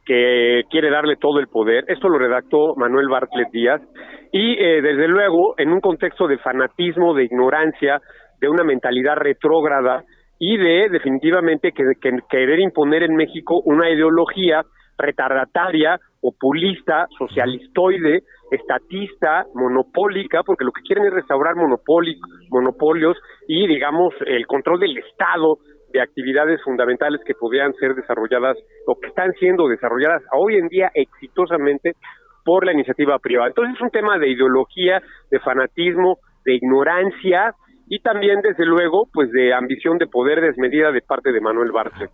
que quiere darle todo el poder. Esto lo redactó Manuel Bartlett Díaz y eh, desde luego en un contexto de fanatismo, de ignorancia, de una mentalidad retrógrada y de definitivamente que, querer imponer en México una ideología retardataria, populista, socialistoide, estatista, monopólica, porque lo que quieren es restaurar monopolios y, digamos, el control del Estado de actividades fundamentales que podrían ser desarrolladas o que están siendo desarrolladas hoy en día exitosamente por la iniciativa privada. Entonces es un tema de ideología, de fanatismo, de ignorancia y también, desde luego, pues de ambición de poder desmedida de parte de Manuel Bartlett.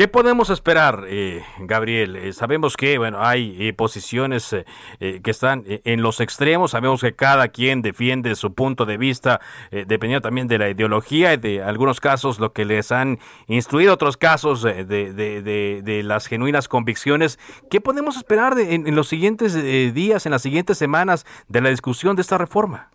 ¿Qué podemos esperar, eh, Gabriel? Eh, sabemos que bueno hay eh, posiciones que están en los extremos, sabemos que cada quien defiende su punto de vista, dependiendo también de la ideología y de algunos casos lo que les han instruido, otros casos de, de, las genuinas convicciones. ¿Qué podemos esperar en, los siguientes días, en las siguientes semanas de la discusión de esta reforma?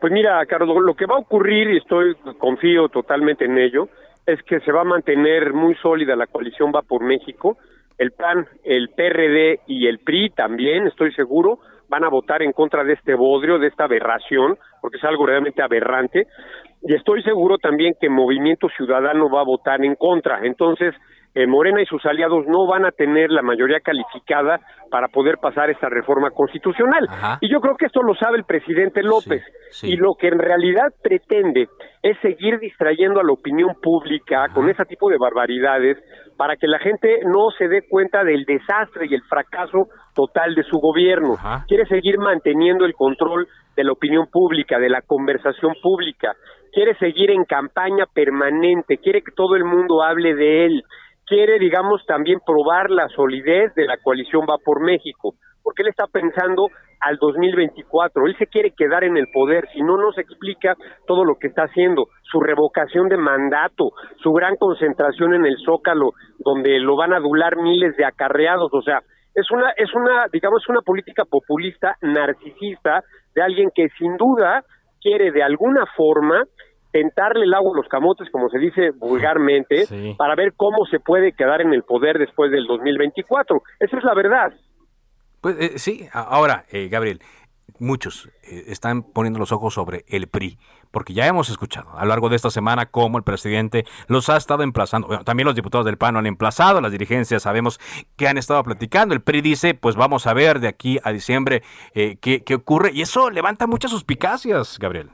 Pues mira, Carlos, lo que va a ocurrir, y estoy confío totalmente en ello, es que se va a mantener muy sólida la coalición Va por México. El PAN, el PRD y el PRI también, estoy seguro, van a votar en contra de este bodrio, de esta aberración, porque es algo realmente aberrante. Y estoy seguro también que Movimiento Ciudadano va a votar en contra. Entonces, eh, Morena y sus aliados no van a tener la mayoría calificada para poder pasar esta reforma constitucional. Y yo creo que esto lo sabe el presidente López. Y lo que en realidad pretende es seguir distrayendo a la opinión pública con ese tipo de barbaridades para que la gente no se dé cuenta del desastre y el fracaso total de su gobierno. Quiere seguir manteniendo el control de la opinión pública, de la conversación pública. Quiere seguir en campaña permanente, quiere que todo el mundo hable de él quiere, digamos, también probar la solidez de la coalición Va por México, porque él está pensando al 2024. Él se quiere quedar en el poder, si no, no se explica todo lo que está haciendo, su revocación de mandato, su gran concentración en el Zócalo, donde lo van a adular miles de acarreados, o sea, es una, es una, digamos, una política populista, narcisista, de alguien que sin duda quiere de alguna forma tentarle el agua a los camotes, como se dice vulgarmente, para ver cómo se puede quedar en el poder después del 2024. Esa es la verdad. Pues eh, sí, ahora, eh, Gabriel, muchos eh, están poniendo los ojos sobre el PRI, porque ya hemos escuchado a lo largo de esta semana cómo el presidente los ha estado emplazando. también los diputados del PAN han emplazado, las dirigencias sabemos que han estado platicando. El PRI dice, pues vamos a ver de aquí a diciembre qué, qué ocurre, y eso levanta muchas suspicacias, Gabriel.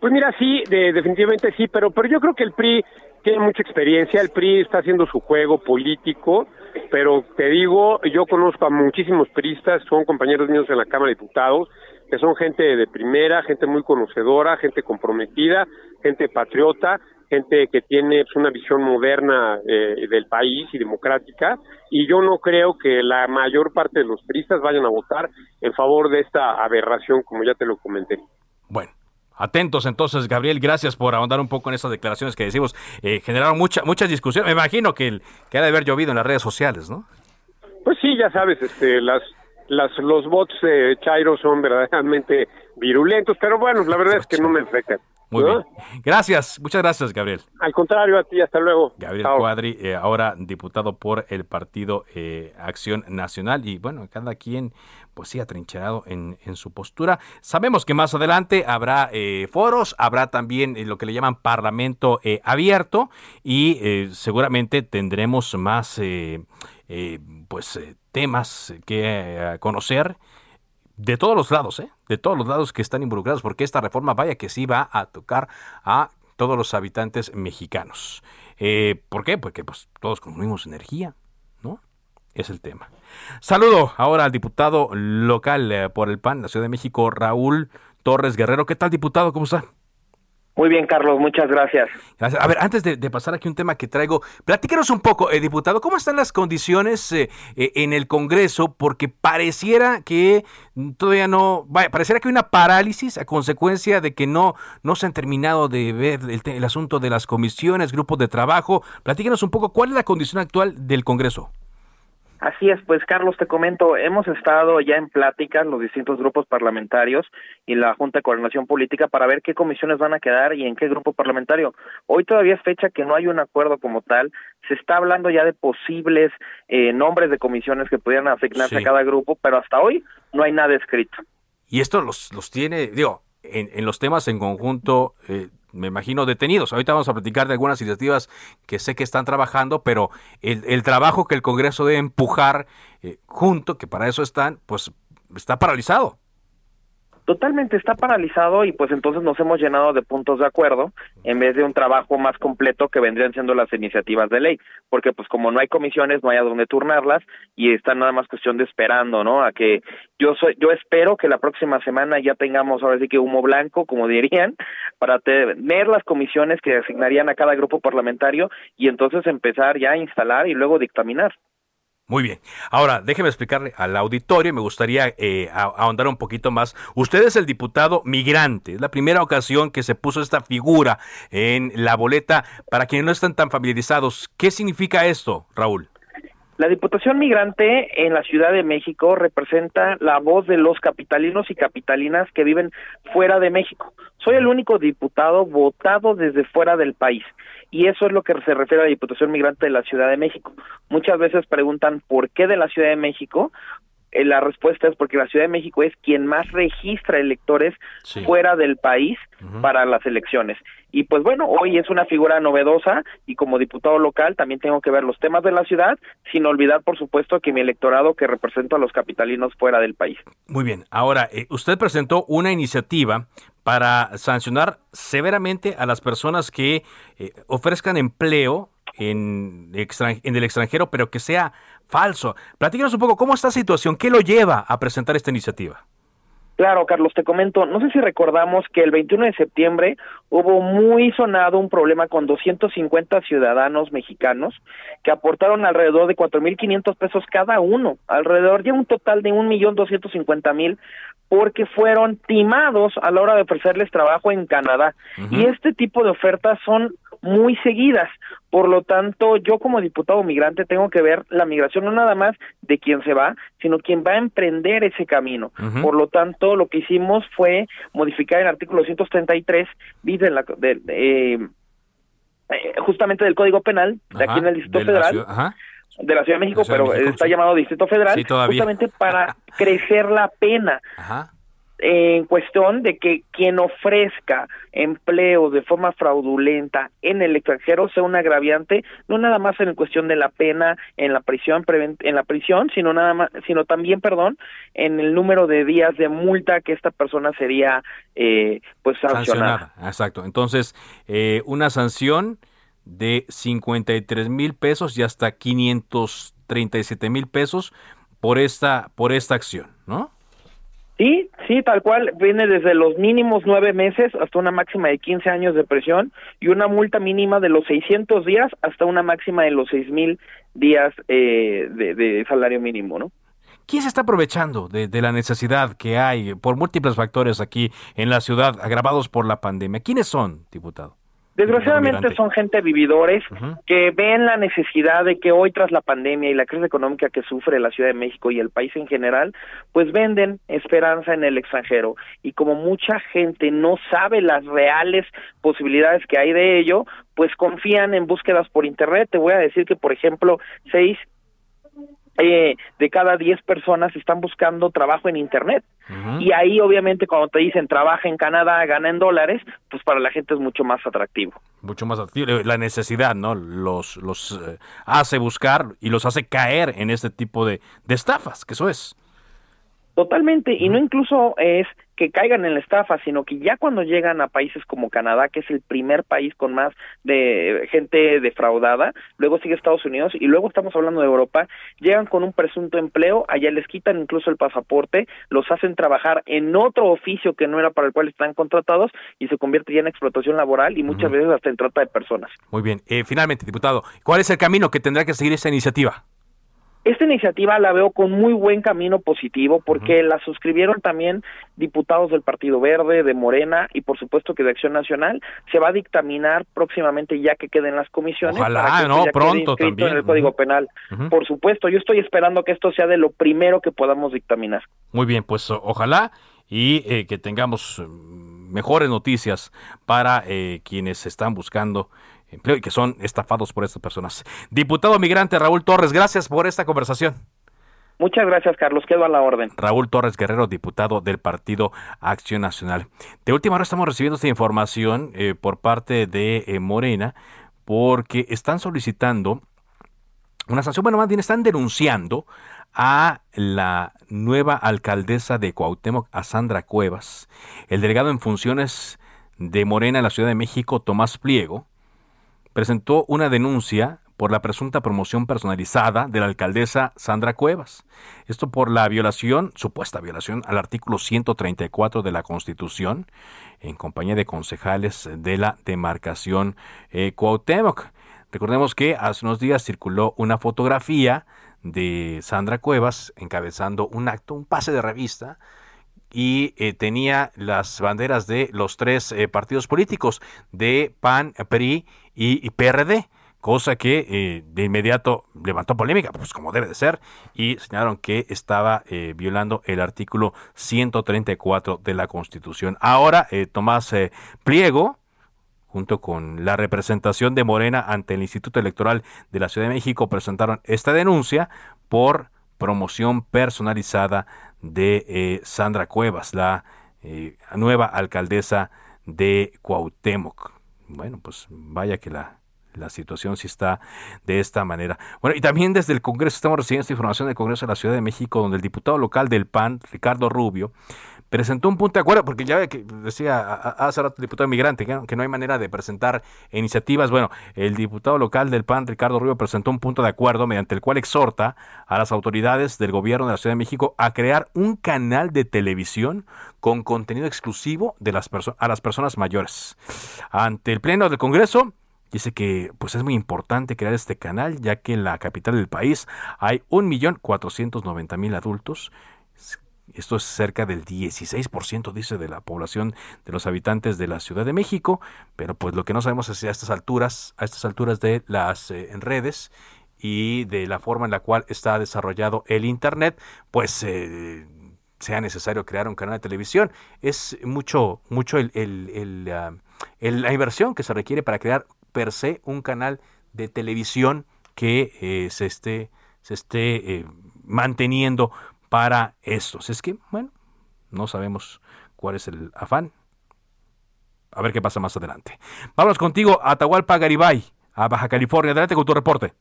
Pues mira, sí, definitivamente sí, pero, pero yo creo que el PRI tiene mucha experiencia, el PRI está haciendo su juego político, pero te digo, yo conozco a muchísimos priistas, son compañeros míos en la Cámara de Diputados, que son gente de primera, gente muy conocedora, gente comprometida, gente patriota, gente que tiene pues, una visión moderna eh, del país y democrática, y yo no creo que la mayor parte de los priistas vayan a votar en favor de esta aberración, como ya te lo comenté. Bueno, Atentos entonces, Gabriel, gracias por ahondar un poco en estas declaraciones que decimos. Eh, generaron mucha, muchas discusiones. Me imagino que, el, ha de haber llovido en las redes sociales, ¿no? Pues sí, ya sabes, este, las, las, los bots de Chairo son verdaderamente virulentos, pero bueno, la verdad es que no me afectan. Muy bien. Gracias, muchas gracias, Gabriel. Al contrario, a ti, hasta luego. Gabriel Cuadri, eh, ahora diputado por el Partido eh, Acción Nacional, y bueno, cada quien, pues sí, atrincherado en, en su postura. Sabemos que más adelante habrá eh, foros, habrá también lo que le llaman Parlamento abierto, y seguramente tendremos más, pues, temas que conocer de todos los lados, ¿eh? de todos los lados que están involucrados, porque esta reforma vaya que sí va a tocar a todos los habitantes mexicanos. Eh, ¿Por qué? Porque pues, todos consumimos energía, ¿no? Es el tema. Saludo ahora al diputado local eh, por el PAN, la Ciudad de México, Raúl Torres Guerrero. ¿Qué tal, diputado? ¿Cómo está? Muy bien, Carlos, muchas gracias. A ver, antes de, pasar aquí un tema que traigo, platíquenos un poco, eh, diputado, ¿cómo están las condiciones eh, eh, en el Congreso? Porque pareciera que todavía no, vaya, pareciera que hay una parálisis a consecuencia de que no, no se han terminado de ver el, el asunto de las comisiones, grupos de trabajo. Platíquenos un poco, ¿cuál es la condición actual del Congreso? Así es, pues Carlos, te comento, hemos estado ya en pláticas los distintos grupos parlamentarios y la Junta de Coordinación Política para ver qué comisiones van a quedar y en qué grupo parlamentario. Hoy todavía es fecha que no hay un acuerdo como tal, se está hablando ya de posibles eh, nombres de comisiones que pudieran asignarse a cada grupo, pero hasta hoy no hay nada escrito. Y esto los, los tiene, digo, en, en los temas en conjunto, eh, me imagino, detenidos. Ahorita vamos a platicar de algunas iniciativas que sé que están trabajando, pero el, el trabajo que el Congreso debe empujar eh, junto, que para eso están, pues está paralizado totalmente está paralizado y pues entonces nos hemos llenado de puntos de acuerdo en vez de un trabajo más completo que vendrían siendo las iniciativas de ley, porque pues como no hay comisiones, no hay a dónde turnarlas y está nada más cuestión de esperando, ¿no? A que yo soy yo espero que la próxima semana ya tengamos ahora sí que humo blanco, como dirían, para tener las comisiones que asignarían a cada grupo parlamentario y entonces empezar ya a instalar y luego dictaminar. Muy bien. Ahora, déjeme explicarle al auditorio, me gustaría eh, ahondar un poquito más. Usted es el diputado migrante. Es la primera ocasión que se puso esta figura en la boleta. Para quienes no están tan familiarizados, ¿qué significa esto, Raúl? La Diputación Migrante en la Ciudad de México representa la voz de los capitalinos y capitalinas que viven fuera de México. Soy el único diputado votado desde fuera del país y eso es lo que se refiere a la Diputación Migrante de la Ciudad de México. Muchas veces preguntan por qué de la Ciudad de México. Eh, la respuesta es porque la Ciudad de México es quien más registra electores fuera del país para las elecciones. Y pues bueno, hoy es una figura novedosa y como diputado local también tengo que ver los temas de la ciudad, sin olvidar por supuesto que mi electorado que represento a los capitalinos fuera del país. Muy bien, ahora eh, usted presentó una iniciativa para sancionar severamente a las personas que eh, ofrezcan empleo en, en, el extranjero, pero que sea falso. Platícanos un poco cómo está la situación, qué lo lleva a presentar esta iniciativa. Claro, Carlos, te comento, no sé si recordamos que el 21 de septiembre hubo muy sonado un problema con 250 ciudadanos mexicanos que aportaron alrededor de 4.500 pesos cada uno, alrededor de un total de 1.250.000 porque fueron timados a la hora de ofrecerles trabajo en Canadá. Y este tipo de ofertas son muy seguidas. Por lo tanto, yo como diputado migrante tengo que ver la migración no nada más de quien se va, sino quien va a emprender ese camino. Por lo tanto, lo que hicimos fue modificar el artículo 133 bis de la, de, eh, eh, justamente del Código Penal de aquí en el Distrito Federal. De la Ciudad de México, pero está llamado Distrito Federal, justamente para crecer la pena. Ajá en cuestión de que quien ofrezca empleo de forma fraudulenta en el extranjero sea un agraviante no nada más en cuestión de la pena en la prisión en la prisión sino nada más sino también perdón en el número de días de multa que esta persona sería eh, pues sancionada. exacto entonces eh, una sanción de 53 mil pesos y hasta 537 mil pesos por esta por esta acción no Sí, sí, tal cual, viene desde los mínimos nueve meses hasta una máxima de 15 años de presión y una multa mínima de los 600 días hasta una máxima de los seis mil días eh, de, salario mínimo, ¿no? ¿Quién se está aprovechando de, de, la necesidad que hay por múltiples factores aquí en la ciudad agravados por la pandemia? ¿Quiénes son, diputado? Desgraciadamente son gente vividores que ven la necesidad de que hoy tras la pandemia y la crisis económica que sufre la Ciudad de México y el país en general, pues venden esperanza en el extranjero. Y como mucha gente no sabe las reales posibilidades que hay de ello, pues confían en búsquedas por internet. Te voy a decir que por ejemplo, seis eh, de cada diez personas están buscando trabajo en Internet. Y ahí, obviamente, cuando te dicen trabaja en Canadá, gana en dólares, pues para la gente es mucho más atractivo. Mucho más atractivo. La necesidad, ¿no? Los, los eh, hace buscar y los hace caer en este tipo de, de estafas, que eso es. Totalmente, y no incluso es que caigan en la estafa, sino que ya cuando llegan a países como Canadá, que es el primer país con más de gente defraudada, luego sigue Estados Unidos y luego estamos hablando de Europa, llegan con un presunto empleo, allá les quitan incluso el pasaporte, los hacen trabajar en otro oficio que no era para el cual están contratados y se convierte ya en explotación laboral y muchas veces hasta en trata de personas. Muy bien, eh, finalmente, diputado, ¿cuál es el camino que tendrá que seguir esta iniciativa? Esta iniciativa la veo con muy buen camino positivo porque la suscribieron también diputados del Partido Verde, de Morena y por supuesto que de Acción Nacional. Se va a dictaminar próximamente ya que queden las comisiones. Ojalá, no, pronto también. En el Código Penal. Por supuesto, yo estoy esperando que esto sea de lo primero que podamos dictaminar. Muy bien, pues ojalá y eh, que tengamos mm, mejores noticias para eh, quienes están buscando empleo y que son estafados por estas personas. Diputado migrante Raúl Torres, gracias por esta conversación. Muchas gracias, Carlos. Quedo a la orden. Raúl Torres Guerrero, diputado del Partido Acción Nacional. De última hora estamos recibiendo esta información eh, por parte de eh, Morena porque están solicitando una sanción, bueno, más bien están denunciando a la nueva alcaldesa de Cuauhtémoc, a Sandra Cuevas, el delegado en funciones de Morena en la Ciudad de México, Tomás Pliego, presentó una denuncia por la presunta promoción personalizada de la alcaldesa Sandra Cuevas. Esto por la violación, supuesta violación, al artículo 134 de la Constitución, en compañía de concejales de la demarcación eh, Cuauhtémoc. Recordemos que hace unos días circuló una fotografía de Sandra Cuevas encabezando un acto, un pase de revista, y eh, tenía las banderas de los tres eh, partidos políticos, de PAN, PRI y, PRD cosa que eh, de inmediato levantó polémica, pues como debe de ser, y señalaron que estaba violando el artículo 134 de la Constitución. Ahora, Tomás Pliego, junto con la representación de Morena ante el Instituto Electoral de la Ciudad de México, presentaron esta denuncia por promoción personalizada de eh, Sandra Cuevas, la eh, nueva alcaldesa de Cuauhtémoc. Bueno, pues vaya que la, la situación sí está de esta manera. Bueno, y también desde el Congreso estamos recibiendo esta información del Congreso de la Ciudad de México, donde el diputado local del PAN, Ricardo Rubio, presentó un punto de acuerdo, porque ya decía hace rato el diputado migrante que no hay manera de presentar iniciativas. Bueno, el diputado local del PAN, Ricardo Rubio, presentó un punto de acuerdo mediante el cual exhorta a las autoridades del gobierno de la Ciudad de México a crear un canal de televisión con contenido exclusivo de las a las personas mayores. Ante el Pleno del Congreso, Dice que pues es muy importante crear este canal ya que en la capital del país hay 1.490.000 adultos esto es cerca del 16%, dice, de la población de los habitantes de la Ciudad de México, pero pues lo que no sabemos es a estas alturas, a estas alturas de las eh, redes y de la forma en la cual está desarrollado el Internet, pues eh, sea necesario crear un canal de televisión. Es mucho, mucho el, el, ah, la inversión que se requiere para crear per se un canal de televisión que eh, se esté, se esté manteniendo para estos. Es que, bueno, no sabemos cuál es el afán. A ver qué pasa más adelante. Vamos contigo a Atahualpa Garibay, a Baja California. Adelante con tu reporte.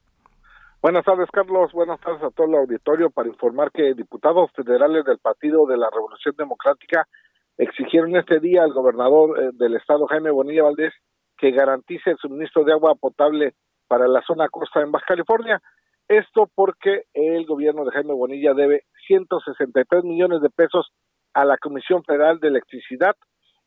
Buenas tardes, Carlos. Buenas tardes a todo el auditorio para informar que diputados federales del Partido de la Revolución Democrática exigieron este día al gobernador eh, del estado, Jaime Bonilla Valdés, que garantice el suministro de agua potable para la zona costa en Baja California. Esto porque el gobierno de Jaime Bonilla debe 163 millones de pesos a la Comisión Federal de Electricidad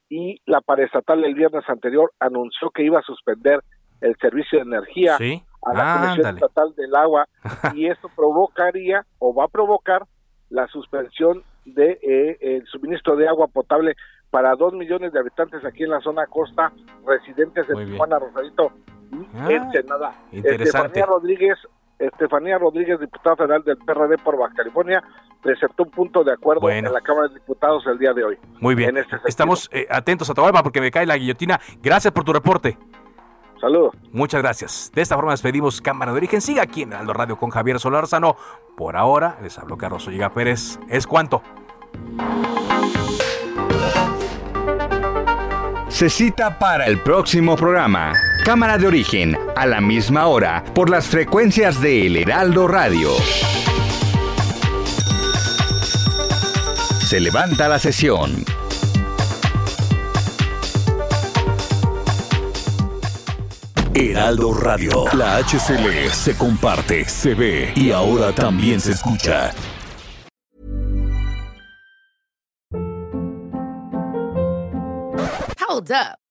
y la paraestatal el viernes anterior anunció que iba a suspender el servicio de energía a la Comisión Estatal del Agua y esto provocaría o va a provocar la suspensión de eh, el suministro de agua potable para dos millones de habitantes aquí en la zona costa residentes de Tijuana, Rosarito y ah, Ensenada. Estefanía Rodríguez Estefanía Rodríguez, diputada federal del PRD por Baja California, presentó un punto de acuerdo en la Cámara de Diputados el día de hoy. Muy bien. Este Estamos eh, atentos a Tahualpa porque me cae la guillotina. Gracias por tu reporte. Saludos. Muchas gracias. De esta forma despedimos Cámara de Origen. Siga aquí en Aldo Radio con Javier Solarzano. Por ahora, les hablo Carlos Olliga Pérez. ¿Es cuánto? Se cita para el próximo programa. Cámara de origen, a la misma hora, por las frecuencias de El Heraldo Radio. Se levanta la sesión. Heraldo Radio, la HCL se comparte, se ve y ahora también se escucha. Hold up.